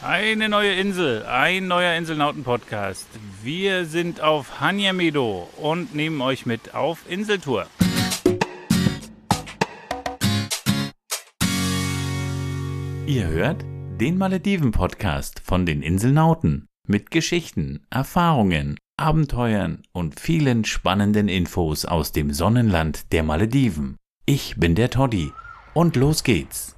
Eine neue Insel, ein neuer Inselnauten-Podcast. Wir sind auf Hanyamedo und nehmen euch mit auf Inseltour. Ihr hört den Malediven-Podcast von den Inselnauten mit Geschichten, Erfahrungen, Abenteuern und vielen spannenden Infos aus dem Sonnenland der Malediven. Ich bin der Toddy und los geht's.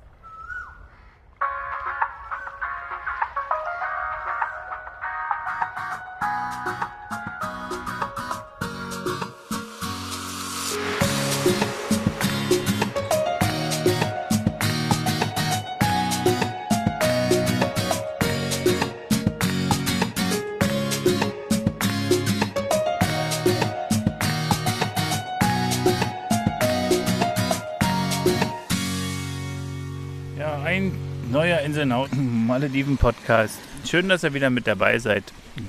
Malediven Podcast. Schön, dass ihr wieder mit dabei seid.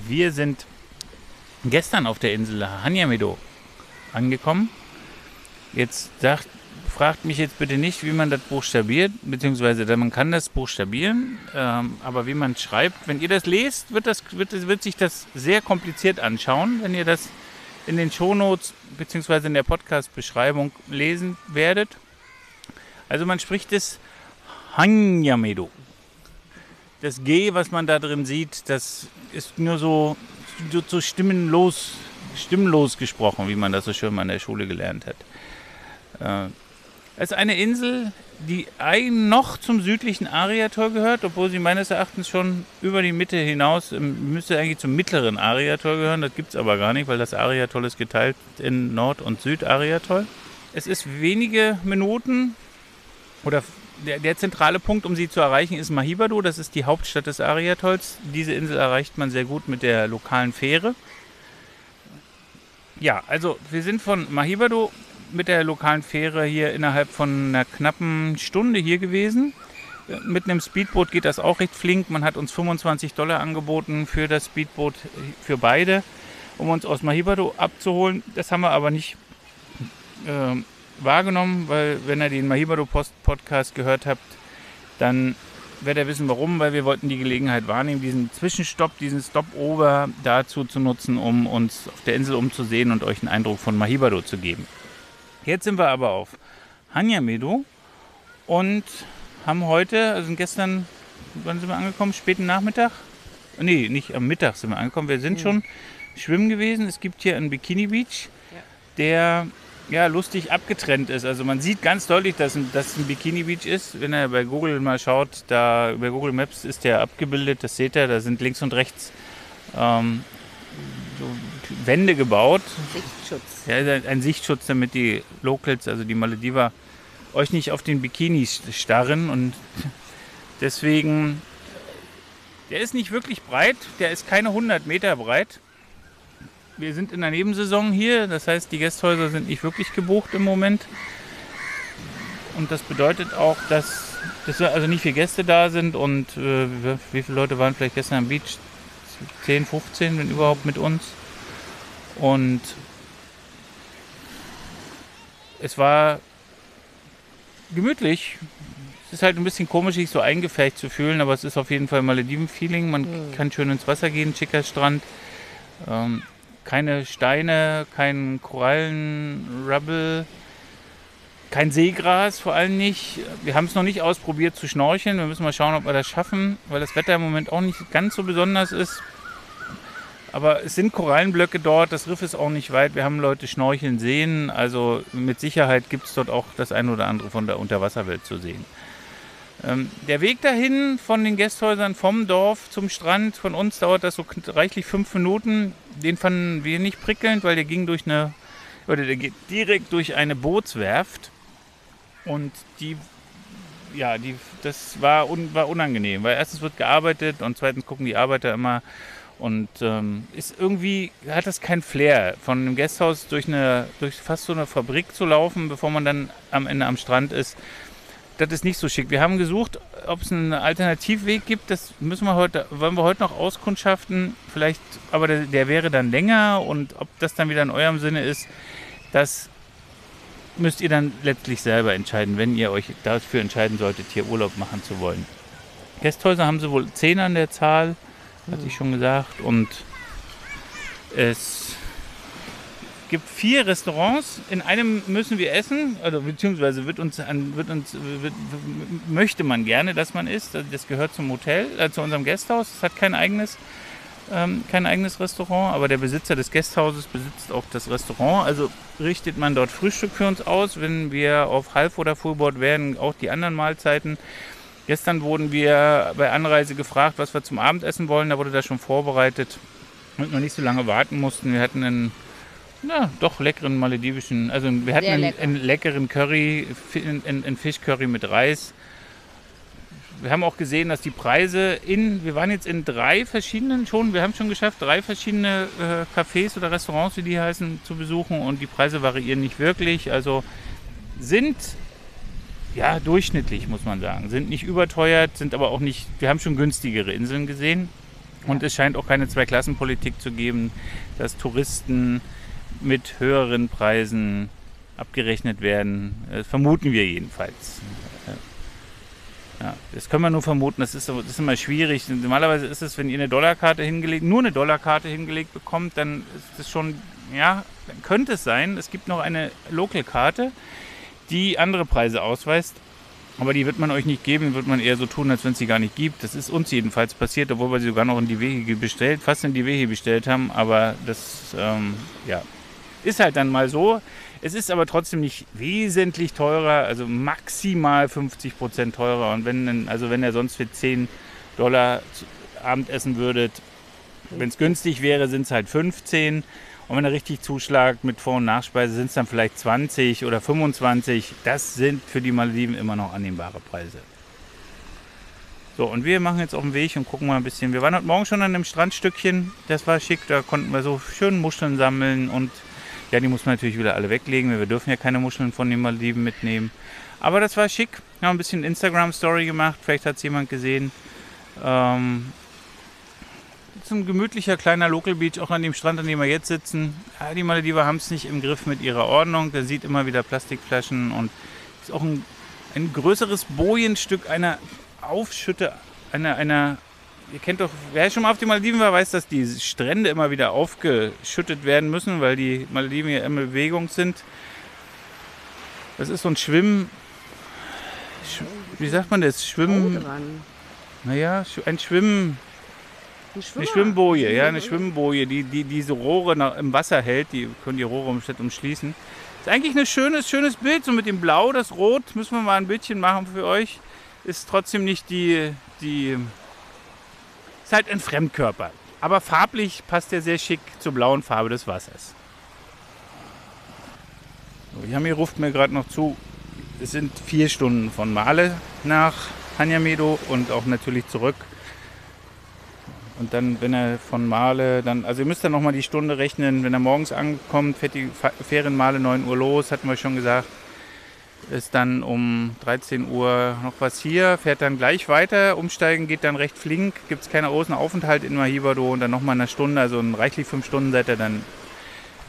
Wir sind gestern auf der Insel Hanyamedo angekommen. Jetzt sagt, fragt mich jetzt bitte nicht, wie man das buchstabiert, beziehungsweise man kann das buchstabieren, ähm, aber wie man schreibt, wenn ihr das lest, wird, das, wird, wird sich das sehr kompliziert anschauen, wenn ihr das in den Shownotes beziehungsweise in der Podcast-Beschreibung lesen werdet. Also man spricht es Hanyamedo. Das G, was man da drin sieht, das ist nur so, so, so stimmenlos, stimmlos gesprochen, wie man das so schön mal in der Schule gelernt hat. Äh, es ist eine Insel, die noch zum südlichen Ariator gehört, obwohl sie meines Erachtens schon über die Mitte hinaus ähm, müsste eigentlich zum mittleren Ariator gehören. Das gibt es aber gar nicht, weil das Ariatoll ist geteilt in Nord- und Südariatoll. Es ist wenige Minuten oder der, der, zentrale Punkt, um sie zu erreichen, ist Mahibado. Das ist die Hauptstadt des Ariatolls. Diese Insel erreicht man sehr gut mit der lokalen Fähre. Ja, also wir sind von Mahibado mit der lokalen Fähre hier innerhalb von einer knappen Stunde hier gewesen. Mit einem Speedboot geht das auch recht flink. Man hat uns 25 Dollar angeboten für das Speedboot für beide, um uns aus Mahibado abzuholen. Das haben wir aber nicht äh, wahrgenommen, weil wenn ihr den Mahibado Post Podcast gehört habt, dann werdet ihr wissen warum, weil wir wollten die Gelegenheit wahrnehmen, diesen Zwischenstopp, diesen Stopover dazu zu nutzen, um uns auf der Insel umzusehen und euch einen Eindruck von Mahibado zu geben. Jetzt sind wir aber auf Hanyamedo und haben heute, also gestern, wann sind wir angekommen? Späten Nachmittag? Nee, nicht am Mittag sind wir angekommen. Wir sind mhm. schon schwimmen gewesen. Es gibt hier einen Bikini Beach, ja. der ja, lustig abgetrennt ist. Also man sieht ganz deutlich, dass dass ein Bikini Beach ist. Wenn ihr bei Google mal schaut, da bei Google Maps ist der abgebildet, das seht ihr, da sind links und rechts ähm, so Wände gebaut. Sichtschutz. Ja, ein Sichtschutz, damit die Locals, also die Malediver, euch nicht auf den Bikini starren und deswegen, der ist nicht wirklich breit, der ist keine 100 Meter breit wir sind in der Nebensaison hier, das heißt, die Gästhäuser sind nicht wirklich gebucht im Moment. Und das bedeutet auch, dass, dass also nicht viele Gäste da sind und äh, wie viele Leute waren vielleicht gestern am Beach? 10, 15, wenn überhaupt mit uns. Und es war gemütlich. Es ist halt ein bisschen komisch, sich so eingefecht zu fühlen, aber es ist auf jeden Fall Malediven-Feeling. Man mhm. kann schön ins Wasser gehen, schicker Strand. Ähm, keine Steine, kein Korallenrubble, kein Seegras vor allem nicht. Wir haben es noch nicht ausprobiert zu schnorcheln. Wir müssen mal schauen, ob wir das schaffen, weil das Wetter im Moment auch nicht ganz so besonders ist. Aber es sind Korallenblöcke dort, das Riff ist auch nicht weit. Wir haben Leute schnorcheln sehen. Also mit Sicherheit gibt es dort auch das eine oder andere von der Unterwasserwelt zu sehen. Ähm, der Weg dahin von den Gästhäusern vom Dorf zum Strand, von uns dauert das so reichlich fünf Minuten. Den fanden wir nicht prickelnd, weil der ging durch eine, oder der geht direkt durch eine Bootswerft. Und die, ja, die, das war, un, war unangenehm, weil erstens wird gearbeitet und zweitens gucken die Arbeiter immer und ähm, ist irgendwie, hat das kein Flair, von einem Gasthaus durch, eine, durch fast so eine Fabrik zu laufen, bevor man dann am Ende am Strand ist das ist nicht so schick. Wir haben gesucht, ob es einen Alternativweg gibt. Das müssen wir heute, wollen wir heute noch auskundschaften. Vielleicht, aber der, der wäre dann länger und ob das dann wieder in eurem Sinne ist, das müsst ihr dann letztlich selber entscheiden, wenn ihr euch dafür entscheiden solltet, hier Urlaub machen zu wollen. Gästhäuser haben sie wohl zehn an der Zahl, hatte ich schon gesagt. Und es gibt vier Restaurants. In einem müssen wir essen, also beziehungsweise wird uns, wird uns wird, möchte man gerne, dass man isst. Das gehört zum Hotel, äh, zu unserem Gästhaus. Es hat kein eigenes, ähm, kein eigenes Restaurant, aber der Besitzer des Gästhauses besitzt auch das Restaurant. Also richtet man dort Frühstück für uns aus. Wenn wir auf Half- oder Fullboard werden, auch die anderen Mahlzeiten. Gestern wurden wir bei Anreise gefragt, was wir zum Abendessen wollen. Da wurde das schon vorbereitet, damit wir nicht so lange warten mussten. Wir hatten einen na, doch leckeren maledivischen. Also wir hatten einen, lecker. einen, leckeren Curry, einen, Fischcurry mit Reis. Wir haben auch gesehen, dass die Preise in, wir waren jetzt in drei verschiedenen schon, wir haben schon geschafft, drei verschiedene äh, Cafés oder Restaurants, wie die heißen, zu besuchen und die Preise variieren nicht wirklich. Also sind ja durchschnittlich, muss man sagen. Sind nicht überteuert, sind aber auch nicht, wir haben schon günstigere Inseln gesehen. Und es scheint auch keine Zweiklassenpolitik zu geben, dass Touristen mit höheren Preisen abgerechnet werden. Das vermuten wir jedenfalls. Ja, das können wir nur vermuten, das ist, das ist immer schwierig. Normalerweise ist es, wenn ihr eine Dollarkarte hingelegt, nur eine Dollarkarte hingelegt bekommt, dann ist das schon, ja, dann könnte es sein. Es gibt noch eine Local-Karte, die andere Preise ausweist. Aber die wird man euch nicht geben, wird man eher so tun, als wenn es sie gar nicht gibt. Das ist uns jedenfalls passiert, obwohl wir sie sogar noch in die Wege bestellt, fast in die Wege bestellt haben. Aber das, ähm, ja, ist halt dann mal so. Es ist aber trotzdem nicht wesentlich teurer, also maximal 50 Prozent teurer. Und wenn, also wenn ihr sonst für 10 Dollar Abend essen würdet, wenn es günstig wäre, sind es halt 15. Und wenn er richtig zuschlagt mit Vor- und Nachspeise, sind es dann vielleicht 20 oder 25. Das sind für die Malediven immer noch annehmbare Preise. So, und wir machen jetzt auf den Weg und gucken mal ein bisschen. Wir waren heute Morgen schon an einem Strandstückchen. Das war schick. Da konnten wir so schön Muscheln sammeln und ja, die muss man natürlich wieder alle weglegen. Wir dürfen ja keine Muscheln von den Maldiven mitnehmen. Aber das war schick. Wir haben ein bisschen Instagram-Story gemacht. Vielleicht hat es jemand gesehen. Ähm, das ist ein gemütlicher kleiner Local Beach, auch an dem Strand, an dem wir jetzt sitzen. Ja, die Malediver haben es nicht im Griff mit ihrer Ordnung. Da sieht immer wieder Plastikflaschen und ist auch ein, ein größeres Bojenstück einer Aufschütte, einer, einer ihr kennt doch, wer schon mal auf die Malediven war, weiß, dass die Strände immer wieder aufgeschüttet werden müssen, weil die Malediven ja in Bewegung sind. Das ist so ein Schwimm. Wie sagt man das? Schwimmen. Naja, ein Schwimmen. Ein eine Schwimmboje, ja, eine Schwimmboje, die, die diese Rohre nach, im Wasser hält. Die können die Rohre umschließen. Ist eigentlich ein schönes, schönes Bild, so mit dem Blau, das Rot. Müssen wir mal ein Bildchen machen für euch. Ist trotzdem nicht die, die ist halt ein Fremdkörper. Aber farblich passt er sehr schick zur blauen Farbe des Wassers. So, Yami ruft mir gerade noch zu. Es sind vier Stunden von Male nach Hanyamedo und auch natürlich zurück. Und dann, wenn er von Male, dann, also ihr müsst dann nochmal die Stunde rechnen, wenn er morgens ankommt, fährt die Ferienmale 9 Uhr los, hatten wir schon gesagt ist dann um 13 Uhr noch was hier, fährt dann gleich weiter. Umsteigen geht dann recht flink, gibt es keine großen Aufenthalt in Mahibado und dann nochmal eine Stunde, also in reichlich fünf Stunden seid ihr dann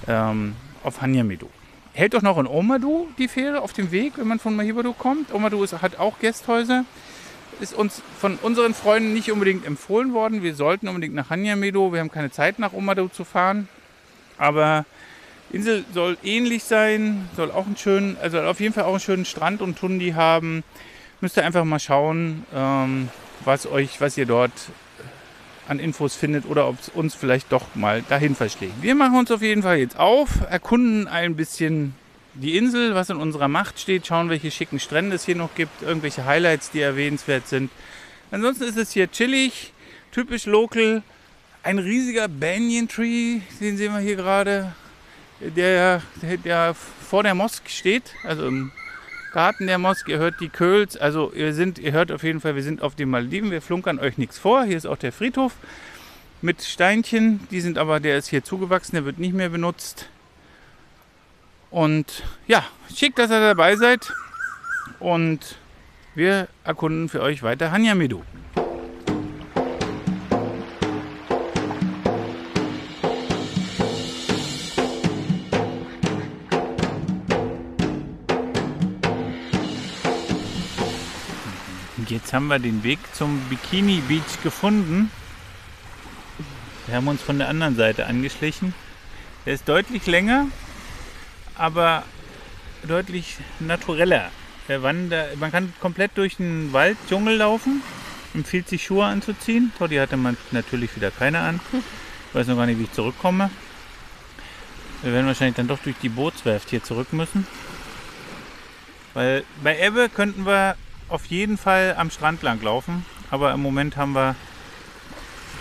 ähm, auf Hanyamido. Hält doch noch in Omadu die Fähre auf dem Weg, wenn man von Mahibado kommt. Omadu ist, hat auch Gästhäuser. Ist uns von unseren Freunden nicht unbedingt empfohlen worden. Wir sollten unbedingt nach Hanyamido. Wir haben keine Zeit nach Omadu zu fahren. Aber Insel soll ähnlich sein, soll auch einen schönen, also auf jeden Fall auch einen schönen Strand und Tundi haben. Müsst ihr einfach mal schauen, ähm, was euch, was ihr dort an Infos findet oder ob es uns vielleicht doch mal dahin verschlägt. Wir machen uns auf jeden Fall jetzt auf, erkunden ein bisschen die Insel, was in unserer Macht steht, schauen, welche schicken Strände es hier noch gibt, irgendwelche Highlights, die erwähnenswert sind. Ansonsten ist es hier chillig, typisch local. Ein riesiger Banyan Tree, den sehen wir hier gerade der, der vor der Mosk steht, also im Garten der Mosk. Ihr hört die Köls, also ihr, sind, ihr hört auf jeden Fall, wir sind auf den Maldiven, wir flunkern euch nichts vor. Hier ist auch der Friedhof mit Steinchen, die sind aber, der ist hier zugewachsen, der wird nicht mehr benutzt. Und ja, schick, dass ihr dabei seid und wir erkunden für euch weiter Hanyamidu. Jetzt haben wir den Weg zum Bikini Beach gefunden. Wir haben uns von der anderen Seite angeschlichen. Der ist deutlich länger, aber deutlich natureller. Der Wander man kann komplett durch den Wald, Dschungel laufen. Empfiehlt sich Schuhe anzuziehen. Toddy hatte man natürlich wieder keine an. Ich weiß noch gar nicht, wie ich zurückkomme. Wir werden wahrscheinlich dann doch durch die Bootswerft hier zurück müssen. Weil bei Ebbe könnten wir auf jeden Fall am Strand lang laufen. Aber im Moment haben wir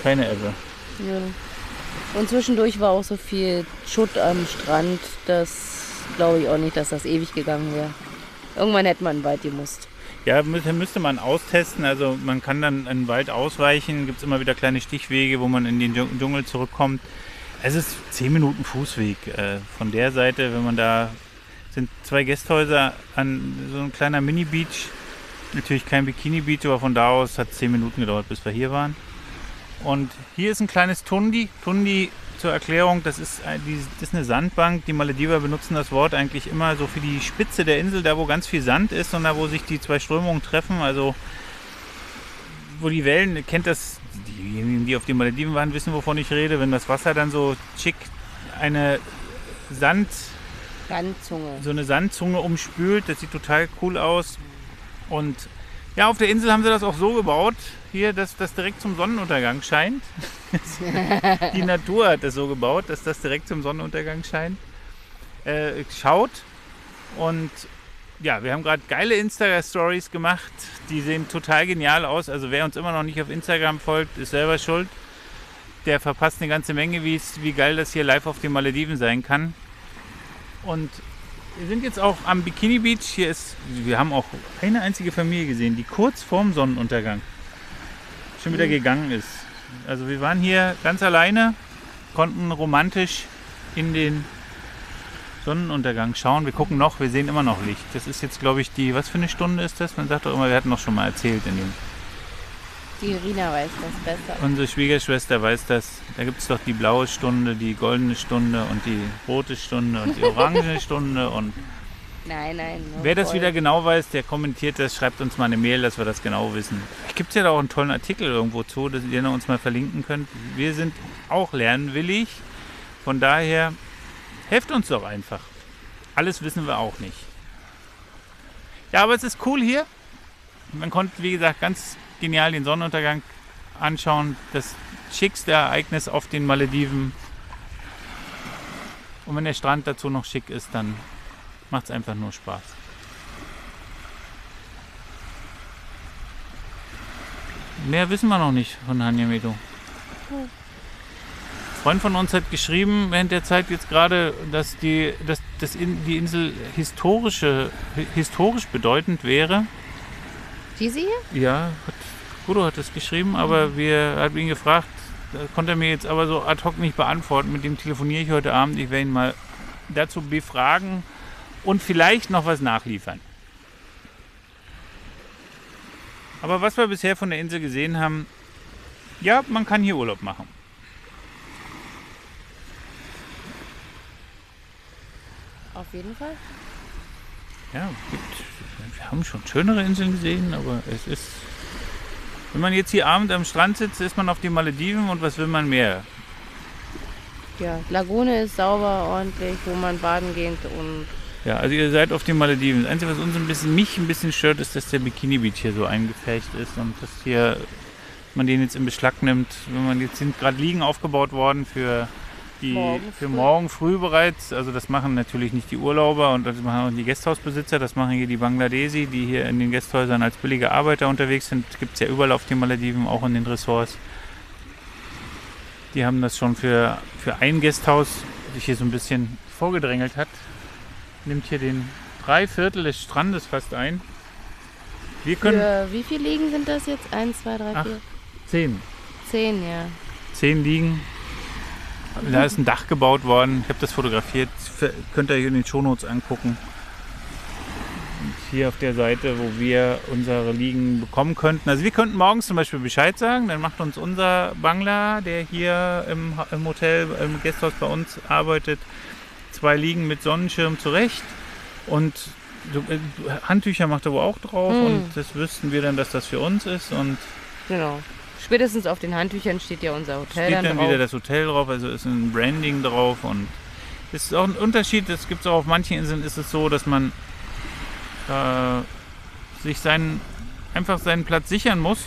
keine Ebbe. Ja. Und zwischendurch war auch so viel Schutt am Strand, das glaube ich auch nicht, dass das ewig gegangen wäre. Irgendwann hätte man weit gemusst. Ja, müsste, müsste man austesten. Also man kann dann in den Wald ausweichen. Gibt es immer wieder kleine Stichwege, wo man in den Dschung- Dschungel zurückkommt. Es ist 10 Minuten Fußweg. Äh, von der Seite, wenn man da sind zwei Gästhäuser an so ein kleiner Mini-Beach. Natürlich kein Bikini-Beach, aber von da aus hat es 10 Minuten gedauert, bis wir hier waren. Und hier ist ein kleines Tundi. Tundi zur Erklärung, das ist, die- das ist eine Sandbank. Die Malediver benutzen das Wort eigentlich immer so für die Spitze der Insel, da wo ganz viel Sand ist und da wo sich die zwei Strömungen treffen. Also wo die Wellen, kennt das, diejenigen, die auf den Malediven waren, wissen, wovon ich rede, wenn das Wasser dann so schick eine Sand, Gandzunge. so eine Sandzunge umspült. Das sieht total cool aus. Und ja, auf der Insel haben sie das auch so gebaut, hier, dass das direkt zum Sonnenuntergang scheint. Die Natur hat das so gebaut, dass das direkt zum Sonnenuntergang scheint. Äh, schaut. Und ja, wir haben gerade geile Instagram-Stories gemacht. Die sehen total genial aus. Also wer uns immer noch nicht auf Instagram folgt, ist selber schuld. Der verpasst eine ganze Menge, wie geil das hier live auf den Malediven sein kann. Und wir sind jetzt auch am Bikini Beach. Hier ist, wir haben auch eine einzige Familie gesehen, die kurz vorm Sonnenuntergang schon wieder gegangen ist. Also wir waren hier ganz alleine, konnten romantisch in den Sonnenuntergang schauen. Wir gucken noch, wir sehen immer noch Licht. Das ist jetzt, glaube ich, die, was für eine Stunde ist das? Man sagt doch immer, wir hatten noch schon mal erzählt in dem. Die Irina weiß das besser. Unsere Schwiegerschwester weiß das. Da gibt es doch die blaue Stunde, die goldene Stunde und die rote Stunde und die orangene Stunde. Und Nein, nein. wer das wieder genau weiß, der kommentiert das, schreibt uns mal eine Mail, dass wir das genau wissen. Gibt es ja da auch einen tollen Artikel irgendwo zu, dass ihr uns mal verlinken könnt. Wir sind auch lernwillig. Von daher helft uns doch einfach. Alles wissen wir auch nicht. Ja, aber es ist cool hier. Man konnte, wie gesagt, ganz genial den Sonnenuntergang anschauen. Das schickste Ereignis auf den Malediven. Und wenn der Strand dazu noch schick ist, dann macht es einfach nur Spaß. Mehr wissen wir noch nicht von Hanya Medo. Ein Freund von uns hat geschrieben während der Zeit jetzt gerade, dass die, dass, dass in, die Insel historische, hi- historisch bedeutend wäre. Hier? Ja, hat, Gudo hat es geschrieben, aber wir haben ihn gefragt, konnte er mir jetzt aber so ad hoc nicht beantworten. Mit dem telefoniere ich heute Abend. Ich werde ihn mal dazu befragen und vielleicht noch was nachliefern. Aber was wir bisher von der Insel gesehen haben, ja, man kann hier Urlaub machen. Auf jeden Fall. Ja, gibt, haben schon schönere Inseln gesehen, aber es ist. Wenn man jetzt hier abend am Strand sitzt, ist man auf den Malediven und was will man mehr? Ja, Lagune ist sauber, ordentlich, wo man baden geht und Ja, also ihr seid auf den Malediven. Das Einzige, was uns ein bisschen, mich ein bisschen stört, ist, dass der Bikini Beach hier so eingefärbt ist und dass hier man den jetzt in Beschlag nimmt. Wenn man jetzt sind gerade Liegen aufgebaut worden für die Morgen für morgen früh bereits. Also das machen natürlich nicht die Urlauber und das machen auch die Gästhausbesitzer. Das machen hier die Bangladesi, die hier in den Gästhäusern als billige Arbeiter unterwegs sind. Gibt es ja überall auf den Malediven, auch in den Ressorts. Die haben das schon für, für ein Gästhaus, das sich hier so ein bisschen vorgedrängelt hat, nimmt hier den drei Viertel des Strandes fast ein. Wir können für wie viele Liegen sind das jetzt? Eins, zwei, drei, Ach. vier, zehn, zehn, ja. zehn liegen. Da ist ein Dach gebaut worden. Ich habe das fotografiert. Könnt ihr hier in den Shownotes angucken. Und hier auf der Seite, wo wir unsere Liegen bekommen könnten. Also wir könnten morgens zum Beispiel Bescheid sagen. Dann macht uns unser Bangler, der hier im, im Hotel, im Gasthaus bei uns arbeitet, zwei Liegen mit Sonnenschirm zurecht. Und äh, Handtücher macht er wohl auch drauf Hm. und das wüssten wir dann, dass das für uns ist und Genau. Spätestens auf den Handtüchern steht ja unser Hotel steht dann, dann drauf. wieder das Hotel drauf, also ist ein Branding drauf und es ist auch ein Unterschied. Es gibt auch auf manchen Inseln ist es so, dass man äh, sich seinen einfach seinen Platz sichern muss.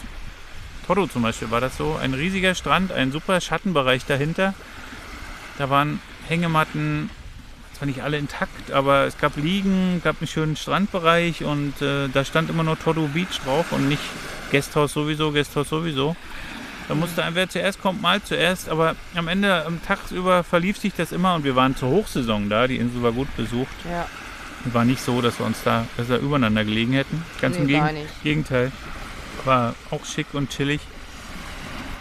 Toro zum Beispiel war das so, ein riesiger Strand, ein super Schattenbereich dahinter. Da waren Hängematten, zwar nicht alle intakt, aber es gab Liegen, gab einen schönen Strandbereich und äh, da stand immer nur Todo Beach drauf und nicht Gasthaus sowieso, Gasthaus sowieso. Da musste ein, wer zuerst kommt, mal zuerst, aber am Ende, am Tagsüber verlief sich das immer und wir waren zur Hochsaison da, die Insel war gut besucht. Ja, War nicht so, dass wir uns da besser übereinander gelegen hätten. Ganz im nee, gar Gegen. Gegenteil. War auch schick und chillig.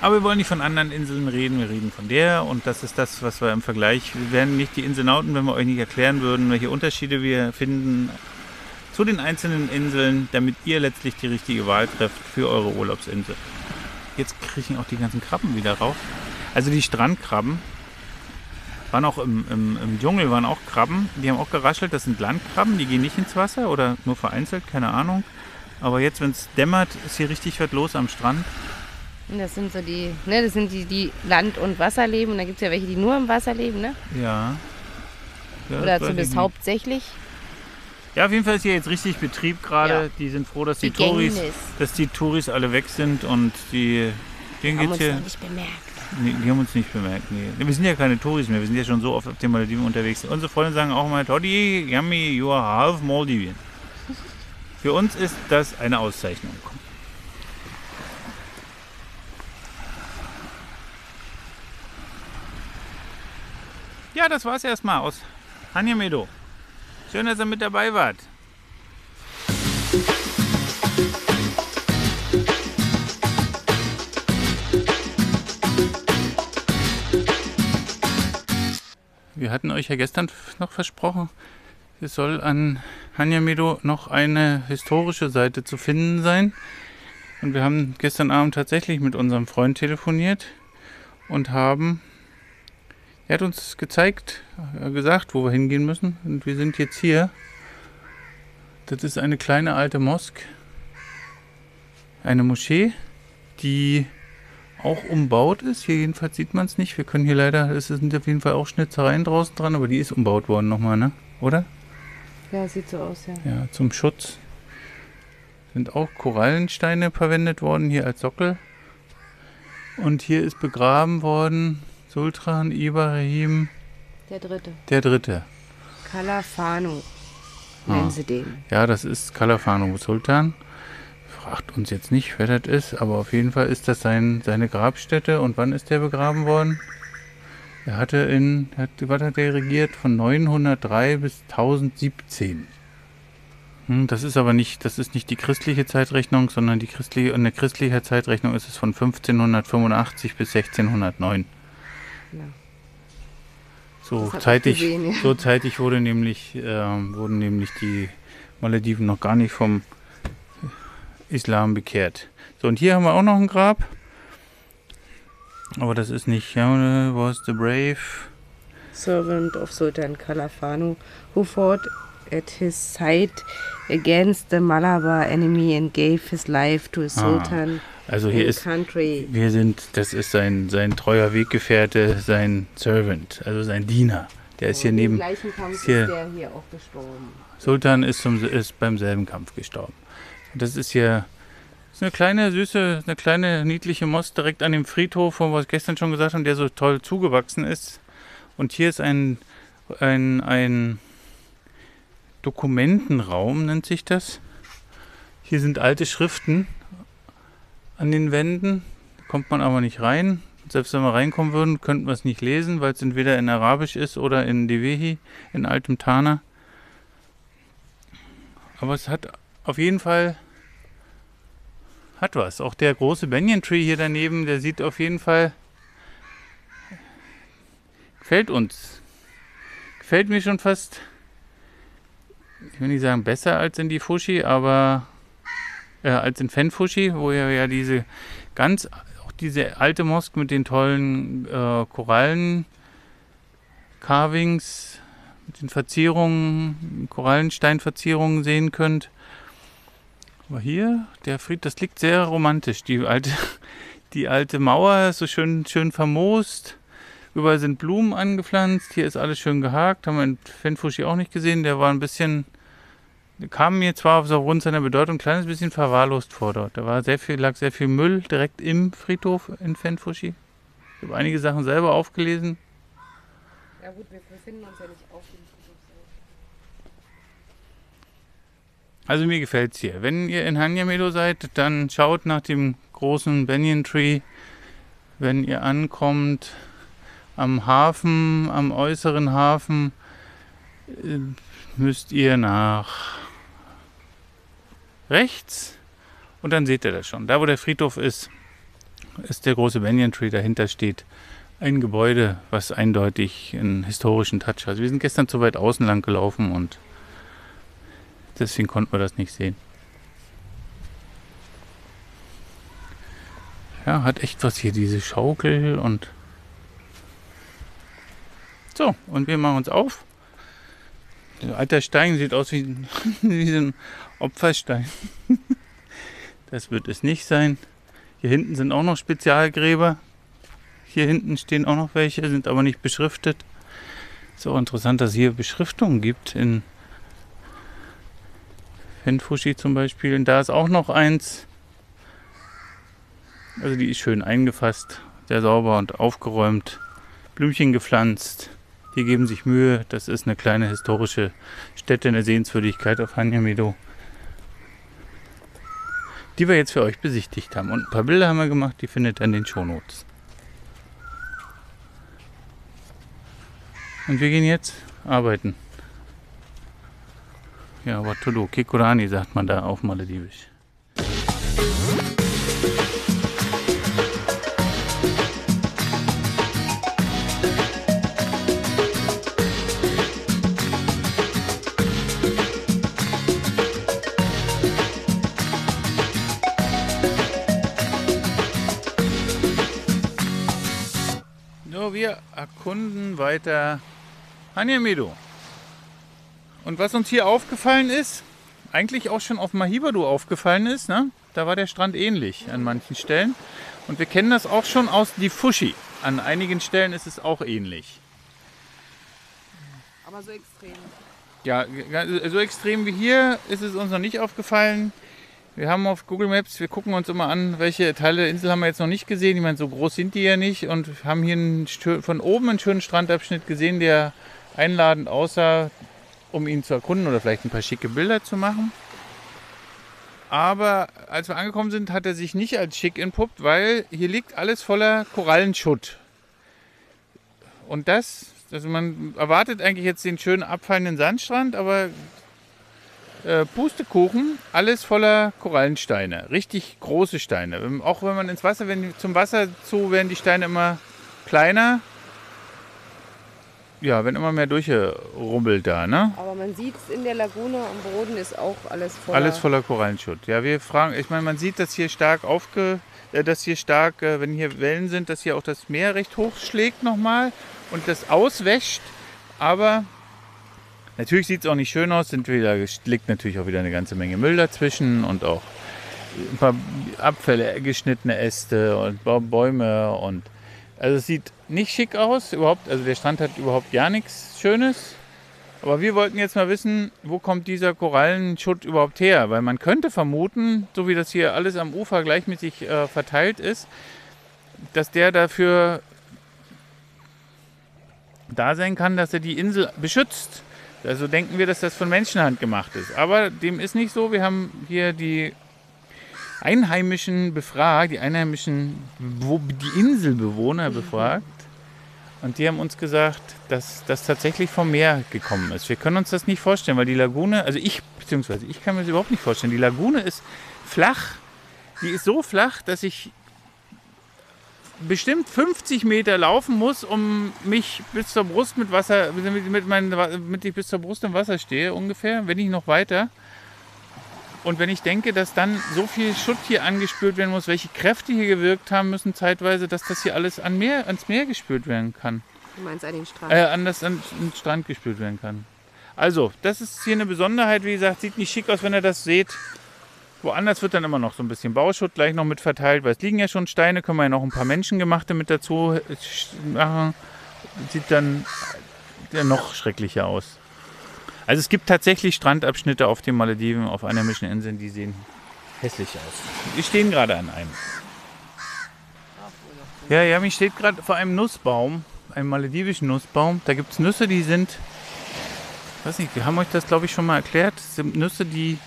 Aber wir wollen nicht von anderen Inseln reden, wir reden von der und das ist das, was wir im Vergleich. Wir wären nicht die Inselnauten, wenn wir euch nicht erklären würden, welche Unterschiede wir finden zu den einzelnen Inseln, damit ihr letztlich die richtige Wahl trefft für eure Urlaubsinsel. Jetzt kriechen auch die ganzen Krabben wieder rauf. Also die Strandkrabben waren auch im, im, im Dschungel, waren auch Krabben, die haben auch geraschelt. Das sind Landkrabben, die gehen nicht ins Wasser oder nur vereinzelt, keine Ahnung. Aber jetzt, wenn es dämmert, ist hier richtig was los am Strand. Das sind so die, ne, das sind die, die Land- und Wasser leben. Und da gibt es ja welche, die nur im Wasser leben, ne? Ja. ja Oder zumindest hauptsächlich. Ja, auf jeden Fall ist hier jetzt richtig Betrieb gerade. Ja. Die sind froh, dass die, Die Touris, dass die Touris alle weg sind und die, denen Haben geht's uns hier. noch nicht bemerkt. Nee, die haben uns nicht bemerkt. Nee. Wir sind ja keine Touris mehr. Wir sind ja schon so oft auf den Malediven unterwegs. Unsere Freunde sagen auch mal, Toddy, yummy, you are half Maldivian. Für uns ist das eine Auszeichnung. Ja, das war's erstmal aus Hanyamedo. Schön, dass ihr mit dabei wart. Wir hatten euch ja gestern noch versprochen, es soll an Hanyamedo noch eine historische Seite zu finden sein. Und wir haben gestern Abend tatsächlich mit unserem Freund telefoniert und haben, er hat uns gezeigt, äh, gesagt, wo wir hingehen müssen. Und wir sind jetzt hier. Das ist eine kleine alte Mosk, eine Moschee, die auch umbaut ist. Hier jedenfalls sieht man es nicht. Wir können hier leider, es sind auf jeden Fall auch Schnitzereien draußen dran, aber die ist umbaut worden nochmal, ne? Oder? Ja, sieht so aus, ja. Ja, zum Schutz sind auch Korallensteine verwendet worden, hier als Sockel. Und hier ist begraben worden Sultan Ibrahim Der dritte. der Dritte. Kalafanu Ah. nennen sie den. Ja, das ist Kalafano Sultan. Fragt uns jetzt nicht, wer das ist, aber auf jeden Fall ist das sein, seine Grabstätte. Und wann ist der begraben worden? Er hatte in, hat, was hat er regiert? Von 903 bis 1017. Hm, das ist aber nicht, das ist nicht die christliche Zeitrechnung, sondern die christliche, in der christlichen Zeitrechnung ist es von 1585 bis 1609. So zeitig, gesehen, ja. so zeitig wurde nämlich, ähm, wurden nämlich die Malediven noch gar nicht vom Islam bekehrt. So, und hier haben wir auch noch ein Grab. Aber das ist nicht, ja, was the brave. Servant of Sultan Kalafanu, who fought at his side against the Malabar enemy and gave his life to his Ah, Sultan Also hier ist, country. wir sind, das ist sein, sein treuer Weggefährte, sein Servant, also sein Diener. Der ist hier Im neben, gleichen Kampf ist hier- der hier auch gestorben. Sultan ist, zum, ist beim selben Kampf gestorben. Das ist hier ist eine kleine, süße, eine kleine, niedliche Most direkt an dem Friedhof, wo wir es gestern schon gesagt haben, der so toll zugewachsen ist. Und hier ist ein, ein, ein Dokumentenraum, nennt sich das. Hier sind alte Schriften an den Wänden. Kommt man aber nicht rein. Selbst wenn wir reinkommen würden, könnten wir es nicht lesen, weil es entweder in Arabisch ist oder in Devehi, in altem Tana. Aber es hat auf jeden Fall hat was. Auch der große Banyan Tree hier daneben, der sieht auf jeden Fall gefällt uns. Gefällt mir schon fast. Ich will nicht sagen besser als in die Fushi, aber äh, als in Fenfushi, wo ja, ja diese ganz auch diese alte Mosk mit den tollen äh, Korallen Carvings mit den Verzierungen, Korallensteinverzierungen sehen könnt. Aber hier, der Fried, das liegt sehr romantisch. Die alte, die alte Mauer ist so schön, schön vermoost. Überall sind Blumen angepflanzt. Hier ist alles schön gehakt. Haben wir in Fenfushi auch nicht gesehen. Der war ein bisschen, kam mir zwar aufgrund seiner Bedeutung ein kleines bisschen verwahrlost vor dort. Da war sehr viel, lag sehr viel Müll direkt im Friedhof in Fenfushi. Ich habe einige Sachen selber aufgelesen. Ja gut, wir befinden uns ja nicht auf dem Also mir gefällt es hier. Wenn ihr in Hanyamedo seid, dann schaut nach dem großen Banyan Tree. Wenn ihr ankommt am Hafen, am äußeren Hafen, äh, müsst ihr nach rechts und dann seht ihr das schon. Da wo der Friedhof ist, ist der große Banyan Tree. Dahinter steht ein Gebäude, was eindeutig einen historischen Touch hat. Wir sind gestern zu weit außen lang gelaufen und Deswegen konnten wir das nicht sehen. Ja, hat echt was hier, diese Schaukel und. So, und wir machen uns auf. Der alter Stein sieht aus wie, wie ein Opferstein. Das wird es nicht sein. Hier hinten sind auch noch Spezialgräber. Hier hinten stehen auch noch welche, sind aber nicht beschriftet. Ist auch interessant, dass es hier Beschriftungen gibt in Henfushi zum Beispiel. Und da ist auch noch eins. Also die ist schön eingefasst, sehr sauber und aufgeräumt. Blümchen gepflanzt. Die geben sich Mühe. Das ist eine kleine historische Stätte, eine Sehenswürdigkeit auf Hanyamedo. Die wir jetzt für euch besichtigt haben. Und ein paar Bilder haben wir gemacht, die findet ihr in den Shownotes. Und wir gehen jetzt arbeiten. Ja, what to do? Kikurani sagt man da auf Maledivisch. Erkunden weiter Hanyamedo. Und was uns hier aufgefallen ist, eigentlich auch schon auf Mahibadu aufgefallen ist, ne? da war der Strand ähnlich an manchen Stellen. Und wir kennen das auch schon aus Difushi. An einigen Stellen ist es auch ähnlich. Aber so extrem. Ja, so extrem wie hier ist es uns noch nicht aufgefallen. Wir haben auf Google Maps, wir gucken uns immer an, welche Teile der Insel haben wir jetzt noch nicht gesehen. Ich meine, so groß sind die ja nicht und haben hier einen, von oben einen schönen Strandabschnitt gesehen, der einladend aussah um ihn zu erkunden oder vielleicht ein paar schicke Bilder zu machen. Aber als wir angekommen sind, hat er sich nicht als schick entpuppt, weil hier liegt alles voller Korallenschutt. Und das, also man erwartet eigentlich jetzt den schönen abfallenden Sandstrand, aber äh, Pustekuchen, alles voller Korallensteine, richtig große Steine. Auch wenn man ins Wasser, wenn zum Wasser zu werden die Steine immer kleiner ja, wenn immer mehr durchrubbelt da, ne? Aber man sieht es in der Lagune am Boden ist auch alles voller. Alles voller Korallenschutt. Ja, wir fragen, ich meine, man sieht, dass hier stark aufge, äh, dass hier stark, äh, wenn hier Wellen sind, dass hier auch das Meer recht hoch schlägt nochmal und das auswäscht. Aber natürlich sieht es auch nicht schön aus. Sind wieder, liegt natürlich auch wieder eine ganze Menge Müll dazwischen und auch ein paar Abfälle, geschnittene Äste und Bäume und also es sieht nicht schick aus, überhaupt. Also der Strand hat überhaupt gar nichts Schönes. Aber wir wollten jetzt mal wissen, wo kommt dieser Korallenschutt überhaupt her? Weil man könnte vermuten, so wie das hier alles am Ufer gleichmäßig äh, verteilt ist, dass der dafür da sein kann, dass er die Insel beschützt. Also denken wir, dass das von Menschenhand gemacht ist. Aber dem ist nicht so. Wir haben hier die Einheimischen befragt, die Einheimischen, die Inselbewohner befragt. Und die haben uns gesagt, dass das tatsächlich vom Meer gekommen ist. Wir können uns das nicht vorstellen, weil die Lagune, also ich, beziehungsweise ich kann mir das überhaupt nicht vorstellen. Die Lagune ist flach. Die ist so flach, dass ich bestimmt 50 Meter laufen muss, um mich bis zur Brust mit Wasser, mit, mit, mein, mit ich bis zur Brust im Wasser stehe ungefähr, wenn nicht noch weiter. Und wenn ich denke, dass dann so viel Schutt hier angespült werden muss, welche Kräfte hier gewirkt haben müssen zeitweise, dass das hier alles an Meer, ans Meer gespült werden kann. Du meinst an den Strand? Äh, an, das, an den Strand gespült werden kann. Also, das ist hier eine Besonderheit. Wie gesagt, sieht nicht schick aus, wenn ihr das seht. Woanders wird dann immer noch so ein bisschen Bauschutt gleich noch mit verteilt, weil es liegen ja schon Steine, können wir ja noch ein paar Menschengemachte mit dazu machen. Sieht dann ja noch schrecklicher aus. Also es gibt tatsächlich Strandabschnitte auf den Malediven, auf einheimischen Inseln, die sehen hässlich aus. Wir stehen gerade an einem. Ja, mich steht gerade vor einem Nussbaum, einem maledivischen Nussbaum. Da gibt es Nüsse, die sind, weiß nicht, wir haben euch das glaube ich schon mal erklärt. Sind Nüsse, die,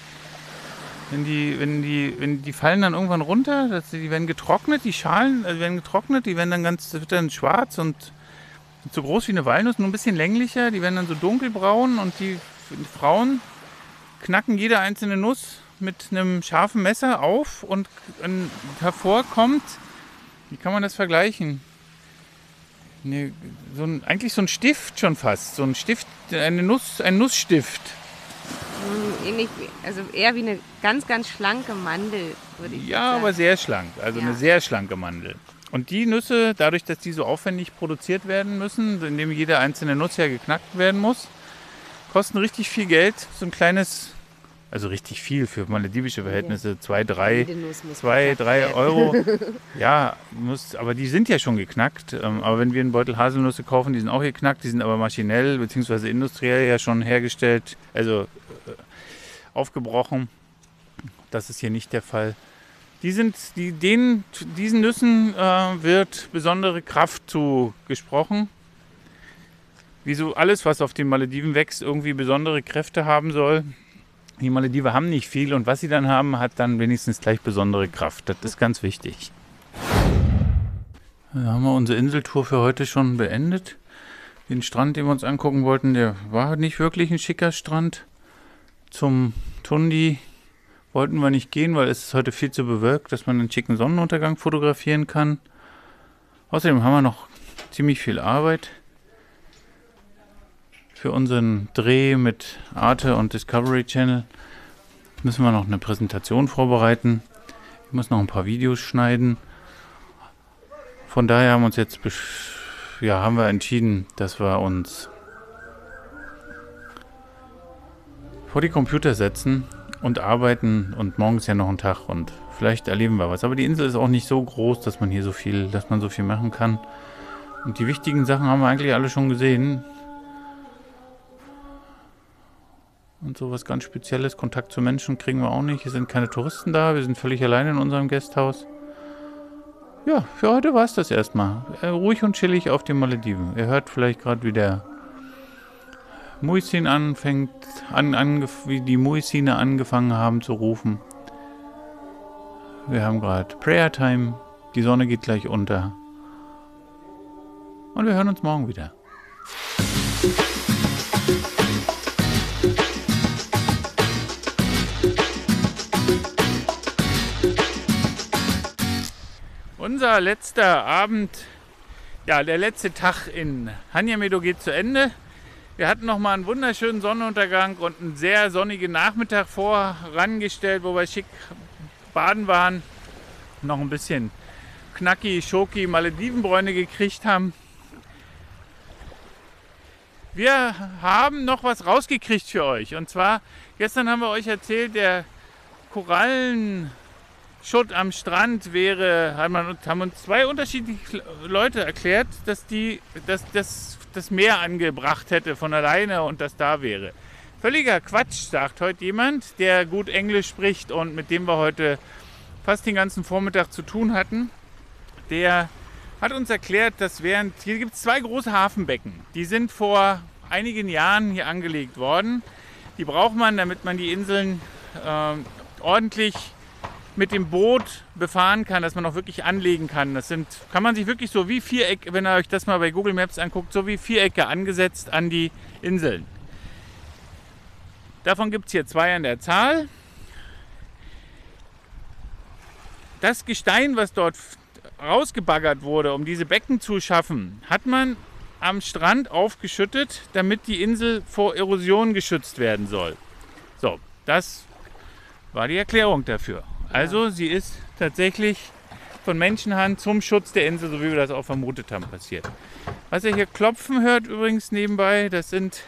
wenn die, wenn die, wenn die fallen dann irgendwann runter, dass die, die werden getrocknet, die Schalen also werden getrocknet, die werden dann ganz, wird dann schwarz und so groß wie eine Walnuss, nur ein bisschen länglicher. Die werden dann so dunkelbraun und die Frauen knacken jede einzelne Nuss mit einem scharfen Messer auf und hervorkommt, wie kann man das vergleichen? Ne, so ein, eigentlich so ein Stift schon fast, so ein Stift, eine Nuss, ein Nussstift. Ähnlich, also eher wie eine ganz, ganz schlanke Mandel, würde ich ja, sagen. Ja, aber sehr schlank, also ja. eine sehr schlanke Mandel. Und die Nüsse, dadurch, dass die so aufwendig produziert werden müssen, indem jede einzelne Nuss ja geknackt werden muss, kosten richtig viel Geld. So ein kleines, also richtig viel für maledivische Verhältnisse, 2, 3, 2, 3 Euro. ja, muss, aber die sind ja schon geknackt. Ähm, aber wenn wir einen Beutel Haselnüsse kaufen, die sind auch geknackt, die sind aber maschinell bzw. industriell ja schon hergestellt, also äh, aufgebrochen. Das ist hier nicht der Fall. Die sind, die, denen, diesen Nüssen äh, wird besondere Kraft zugesprochen. Wie so alles, was auf den Malediven wächst, irgendwie besondere Kräfte haben soll. Die Malediven haben nicht viel und was sie dann haben, hat dann wenigstens gleich besondere Kraft. Das ist ganz wichtig. Da haben wir unsere Inseltour für heute schon beendet. Den Strand, den wir uns angucken wollten, der war nicht wirklich ein schicker Strand. Zum Tundi wollten wir nicht gehen, weil es ist heute viel zu bewölkt, dass man einen schicken Sonnenuntergang fotografieren kann. Außerdem haben wir noch ziemlich viel Arbeit für unseren Dreh mit Arte und Discovery Channel. Müssen wir noch eine Präsentation vorbereiten. Ich muss noch ein paar Videos schneiden. Von daher haben wir uns jetzt ja, haben wir entschieden, dass wir uns vor die Computer setzen und arbeiten und morgen ist ja noch ein Tag und vielleicht erleben wir was. Aber die Insel ist auch nicht so groß, dass man hier so viel, dass man so viel machen kann. Und die wichtigen Sachen haben wir eigentlich alle schon gesehen. Und so was ganz Spezielles, Kontakt zu Menschen kriegen wir auch nicht. Hier sind keine Touristen da, wir sind völlig alleine in unserem Gasthaus. Ja, für heute war es das erstmal. Äh, ruhig und chillig auf den Malediven. Ihr hört vielleicht gerade, wie der Muisin anfängt, an, an, wie die Muisine angefangen haben zu rufen. Wir haben gerade Prayer Time. Die Sonne geht gleich unter. Und wir hören uns morgen wieder. Unser letzter Abend, ja, der letzte Tag in Hanyamedo geht zu Ende. Wir hatten noch mal einen wunderschönen Sonnenuntergang und einen sehr sonnigen Nachmittag vorangestellt, wo wir schick baden waren. Noch ein bisschen knacki, schoki, Maledivenbräune gekriegt haben. Wir haben noch was rausgekriegt für euch. Und zwar, gestern haben wir euch erzählt, der Korallenschutt am Strand wäre, haben uns zwei unterschiedliche Leute erklärt, dass die, dass das das Meer angebracht hätte von alleine und das da wäre. Völliger Quatsch, sagt heute jemand, der gut Englisch spricht und mit dem wir heute fast den ganzen Vormittag zu tun hatten. Der hat uns erklärt, dass während hier gibt es zwei große Hafenbecken. Die sind vor einigen Jahren hier angelegt worden. Die braucht man, damit man die Inseln äh, ordentlich mit dem Boot befahren kann, dass man auch wirklich anlegen kann. Das sind, kann man sich wirklich so wie Vierecke, wenn ihr euch das mal bei Google Maps anguckt, so wie Vierecke angesetzt an die Inseln. Davon gibt es hier zwei an der Zahl. Das Gestein, was dort rausgebaggert wurde, um diese Becken zu schaffen, hat man am Strand aufgeschüttet, damit die Insel vor Erosion geschützt werden soll. So, das war die Erklärung dafür. Also sie ist tatsächlich von Menschenhand zum Schutz der Insel, so wie wir das auch vermutet haben, passiert. Was ihr hier klopfen hört übrigens nebenbei, das sind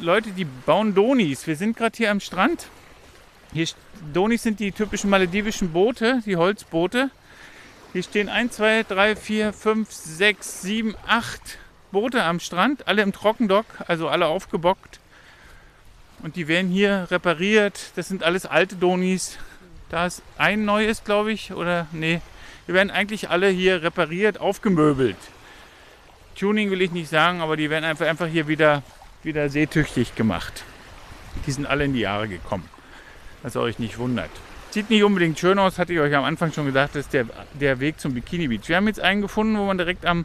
Leute, die bauen Donis. Wir sind gerade hier am Strand. Hier, Donis sind die typischen maledivischen Boote, die Holzboote. Hier stehen 1, 2, 3, 4, 5, 6, 7, 8 Boote am Strand, alle im Trockendock, also alle aufgebockt. Und die werden hier repariert. Das sind alles alte Donis. Da ist ein neues, glaube ich, oder nee. Die werden eigentlich alle hier repariert, aufgemöbelt. Tuning will ich nicht sagen, aber die werden einfach, einfach hier wieder, wieder seetüchtig gemacht. Die sind alle in die Jahre gekommen. Dass ihr euch nicht wundert. Sieht nicht unbedingt schön aus, hatte ich euch am Anfang schon gesagt, das ist der, der Weg zum Bikini Beach. Wir haben jetzt einen gefunden, wo man direkt am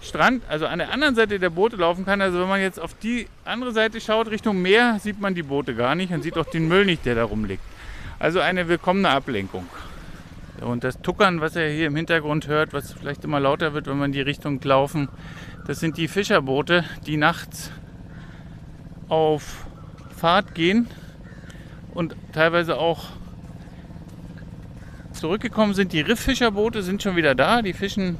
Strand, also an der anderen Seite der Boote laufen kann. Also wenn man jetzt auf die andere Seite schaut, Richtung Meer, sieht man die Boote gar nicht und sieht auch den Müll nicht, der da rumliegt. Also eine willkommene Ablenkung. Und das Tuckern, was ihr hier im Hintergrund hört, was vielleicht immer lauter wird, wenn man in die Richtung laufen, das sind die Fischerboote, die nachts auf Fahrt gehen und teilweise auch zurückgekommen sind. Die Rifffischerboote sind schon wieder da, die fischen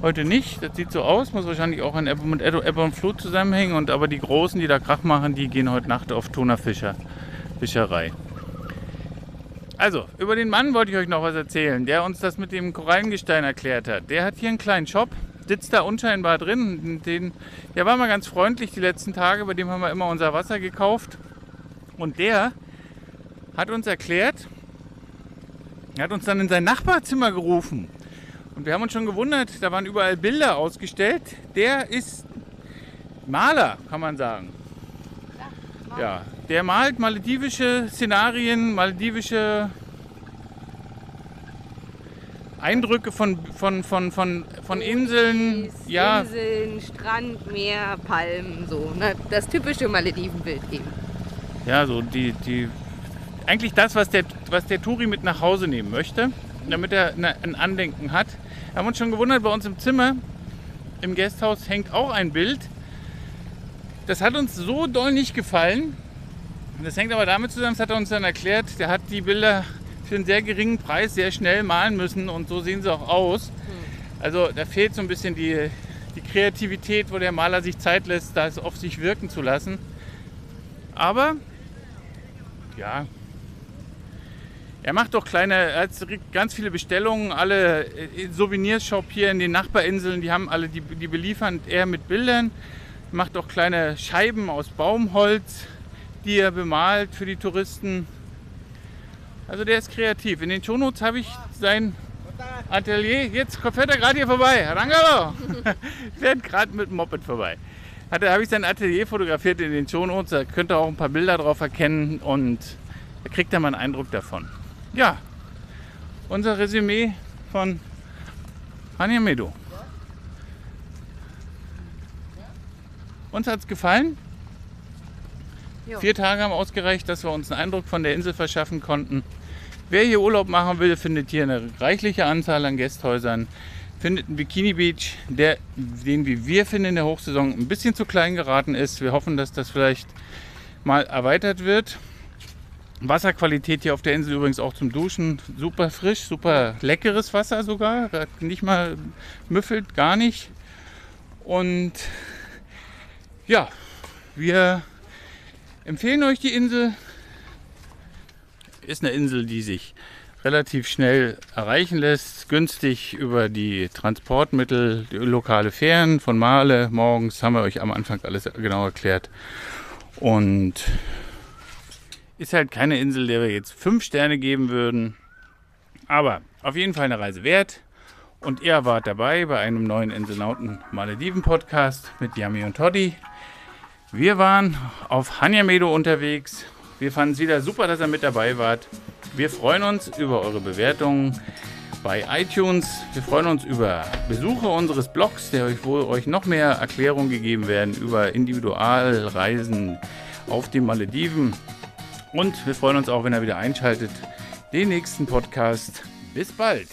Heute nicht, das sieht so aus, muss wahrscheinlich auch an Ebbe, mit Ebbe und Flut zusammenhängen. Und aber die Großen, die da Krach machen, die gehen heute Nacht auf Tunafischer, Fischerei. Also, über den Mann wollte ich euch noch was erzählen, der uns das mit dem Korallengestein erklärt hat. Der hat hier einen kleinen Shop, sitzt da unscheinbar drin. Den, der war mal ganz freundlich die letzten Tage, bei dem haben wir immer unser Wasser gekauft. Und der hat uns erklärt, er hat uns dann in sein Nachbarzimmer gerufen und wir haben uns schon gewundert, da waren überall Bilder ausgestellt. Der ist Maler, kann man sagen. Ja, der malt maledivische Szenarien, maledivische Eindrücke von, von, von, von, von Inseln. Unis, ja. Inseln, Strand, Meer, Palmen, so. Ne? Das typische Maledivenbild eben. Ja, so die, die. Eigentlich das, was der, was der Touri mit nach Hause nehmen möchte, damit er ein Andenken hat. Wir haben uns schon gewundert, bei uns im Zimmer, im Gasthaus hängt auch ein Bild. Das hat uns so doll nicht gefallen. Das hängt aber damit zusammen, das hat er uns dann erklärt, der hat die Bilder für einen sehr geringen Preis sehr schnell malen müssen und so sehen sie auch aus. Hm. Also da fehlt so ein bisschen die, die Kreativität, wo der Maler sich Zeit lässt, das auf sich wirken zu lassen. Aber ja, er macht doch kleine, er hat ganz viele Bestellungen, alle äh, Souvenirshop hier in den Nachbarinseln, die haben alle, die, die beliefern er mit Bildern. Macht auch kleine Scheiben aus Baumholz, die er bemalt für die Touristen. Also der ist kreativ. In den Shownotes habe ich sein Atelier. Jetzt fährt er gerade hier vorbei. Rangalo! fährt gerade mit dem Moped vorbei. Da habe ich sein Atelier fotografiert in den Shownotes. Da könnt ihr auch ein paar Bilder drauf erkennen und da kriegt ihr mal einen Eindruck davon ja, unser Resümee von Hanyamedo. Uns hat es gefallen. Jo. Vier Tage haben ausgereicht, dass wir uns einen Eindruck von der Insel verschaffen konnten. Wer hier Urlaub machen will, findet hier eine reichliche Anzahl an Gästhäusern. Findet einen Bikini Beach, der, den, wie wir finden, in der Hochsaison ein bisschen zu klein geraten ist. Wir hoffen, dass das vielleicht mal erweitert wird. Wasserqualität hier auf der Insel übrigens auch zum Duschen super frisch, super leckeres Wasser sogar. Nicht mal müffelt, gar nicht. Und ja, wir empfehlen euch die Insel. Ist eine Insel, die sich relativ schnell erreichen lässt, günstig über die Transportmittel, die lokale Fähren von Male morgens, haben wir euch am Anfang alles genau erklärt. Und ist halt keine Insel, der wir jetzt fünf Sterne geben würden. Aber auf jeden Fall eine Reise wert. Und ihr wart dabei bei einem neuen Inselnauten Malediven Podcast mit Yami und Toddy. Wir waren auf Hanyamedo unterwegs. Wir fanden es wieder super, dass ihr mit dabei wart. Wir freuen uns über eure Bewertungen bei iTunes. Wir freuen uns über Besuche unseres Blogs, der euch, wo euch noch mehr Erklärungen gegeben werden über Individualreisen auf den Malediven. Und wir freuen uns auch, wenn ihr wieder einschaltet. Den nächsten Podcast. Bis bald.